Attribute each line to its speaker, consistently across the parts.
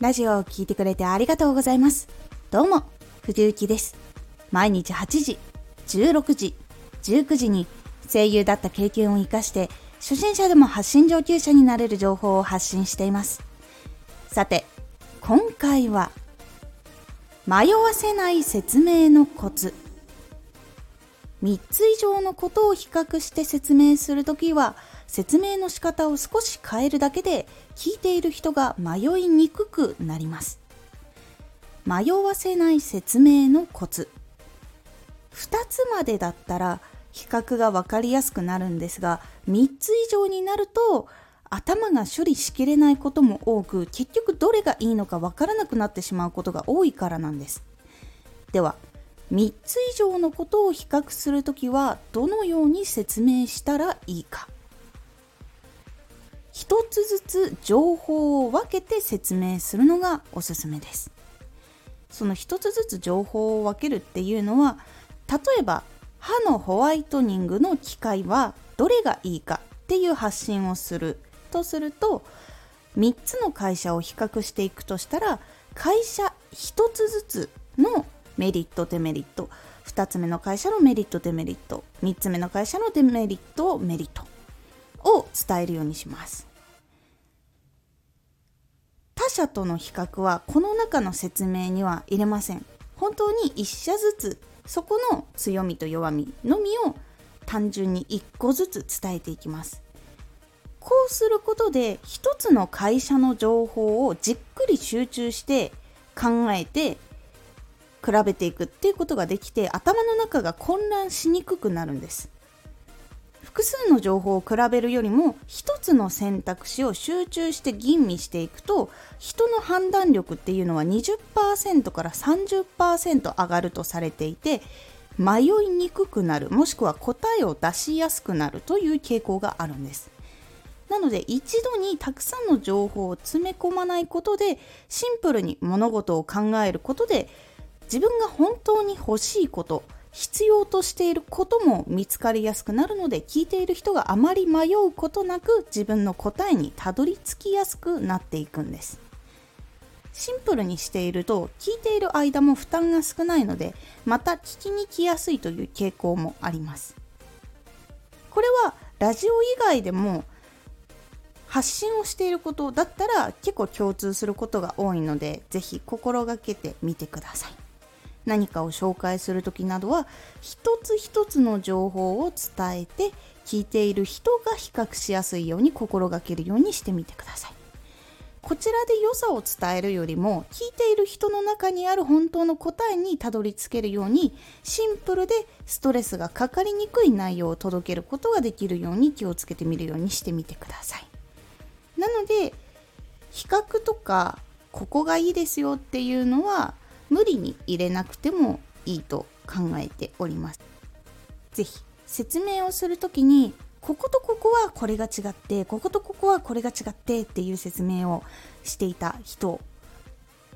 Speaker 1: ラジオを聴いてくれてありがとうございます。どうも、藤幸です。毎日8時、16時、19時に声優だった経験を活かして初心者でも発信上級者になれる情報を発信しています。さて、今回は迷わせない説明のコツ3つ以上のことを比較して説明するときは説明の仕方を少し変えるだけで聞いている人が迷いにくくなります。迷わせない説明のコツ。2つまでだったら比較が分かりやすくなるんですが3つ以上になると頭が処理しきれないことも多く結局どれがいいのか分からなくなってしまうことが多いからなんです。では3つ以上のことを比較するときはどのように説明したらいいか。1つずつ情報を分けて説明するのがおすすめです。その1つずつ情報を分けるっていうのは例えば歯のホワイトニングの機械はどれがいいかっていう発信をするとすると3つの会社を比較していくとしたら会社1つずつのメリットデメリット2つ目の会社のメリットデメリット3つ目の会社のデメリットメリットを伝えるようにします。他社との比較はこの中の説明には入れません。本当に1社ずつそこの強みと弱みのみを単純に1個ずつ伝えていきます。こうすることで1つの会社の情報をじっくり集中して考えて比べていくっていうことができて頭の中が混乱しにくくなるんです。複数の情報を比べるよりも一つの選択肢を集中して吟味していくと人の判断力っていうのは20%から30%上がるとされていて迷いにくくなるもしくは答えを出しやすくなるという傾向があるんです。なので一度にたくさんの情報を詰め込まないことでシンプルに物事を考えることで自分が本当に欲しいこと必要としていることも見つかりやすくなるので聞いている人があまり迷うことなく自分の答えにたどり着きやすくなっていくんです。シンプルにしていると聞いている間も負担が少ないのでまた聞きに来やすいという傾向もあります。これはラジオ以外でも発信をしていることだったら結構共通することが多いので是非心がけてみてください。何かを紹介する時などは一つ一つの情報を伝えて聞いている人が比較しやすいように心がけるようにしてみてください。こちらで良さを伝えるよりも聞いている人の中にある本当の答えにたどり着けるようにシンプルでストレスがかかりにくい内容を届けることができるように気をつけてみるようにしてみてください。なので比較とかここがいいですよっていうのは無理に入れなくてもいいと考えております。是非説明をする時にこことここはこれが違ってこことここはこれが違ってっていう説明をしていた人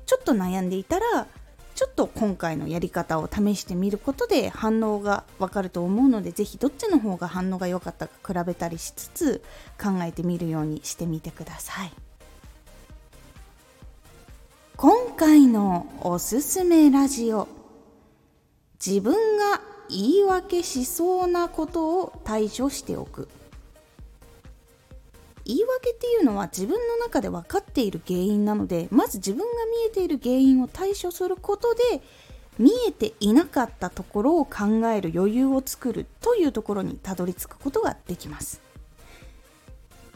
Speaker 1: ちょっと悩んでいたらちょっと今回のやり方を試してみることで反応がわかると思うので是非どっちの方が反応が良かったか比べたりしつつ考えてみるようにしてみてください。今回のおすすめラジオ。自分が言い訳しそうなことを対処しておく。言い訳っていうのは自分の中で分かっている原因なのでまず自分が見えている原因を対処することで見えていなかったところを考える余裕を作るというところにたどり着くことができます。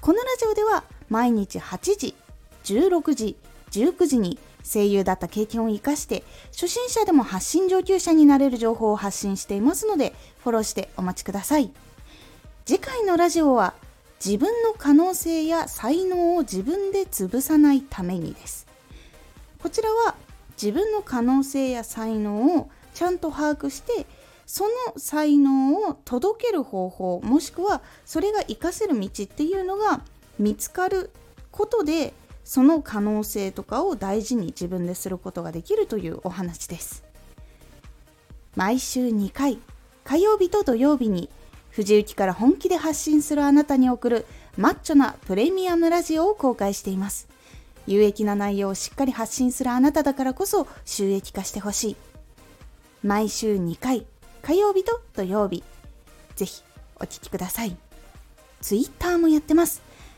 Speaker 1: このラジオでは毎日8時16時19時に声優だった経験を生かして初心者でも発信上級者になれる情報を発信していますのでフォローしてお待ちください。次回のラジオは自分の可能性や才能を自分で潰さないためにです。こちらは自分の可能性や才能をちゃんと把握してその才能を届ける方法もしくはそれが活かせる道っていうのが見つかることでその可能性とかを大事に自分ですることができるというお話です。毎週2回火曜日と土曜日に藤雪から本気で発信するあなたに送るマッチョなプレミアムラジオを公開しています。有益な内容をしっかり発信するあなただからこそ収益化してほしい。毎週2回火曜日と土曜日。ぜひお聴きください。Twitter もやってます。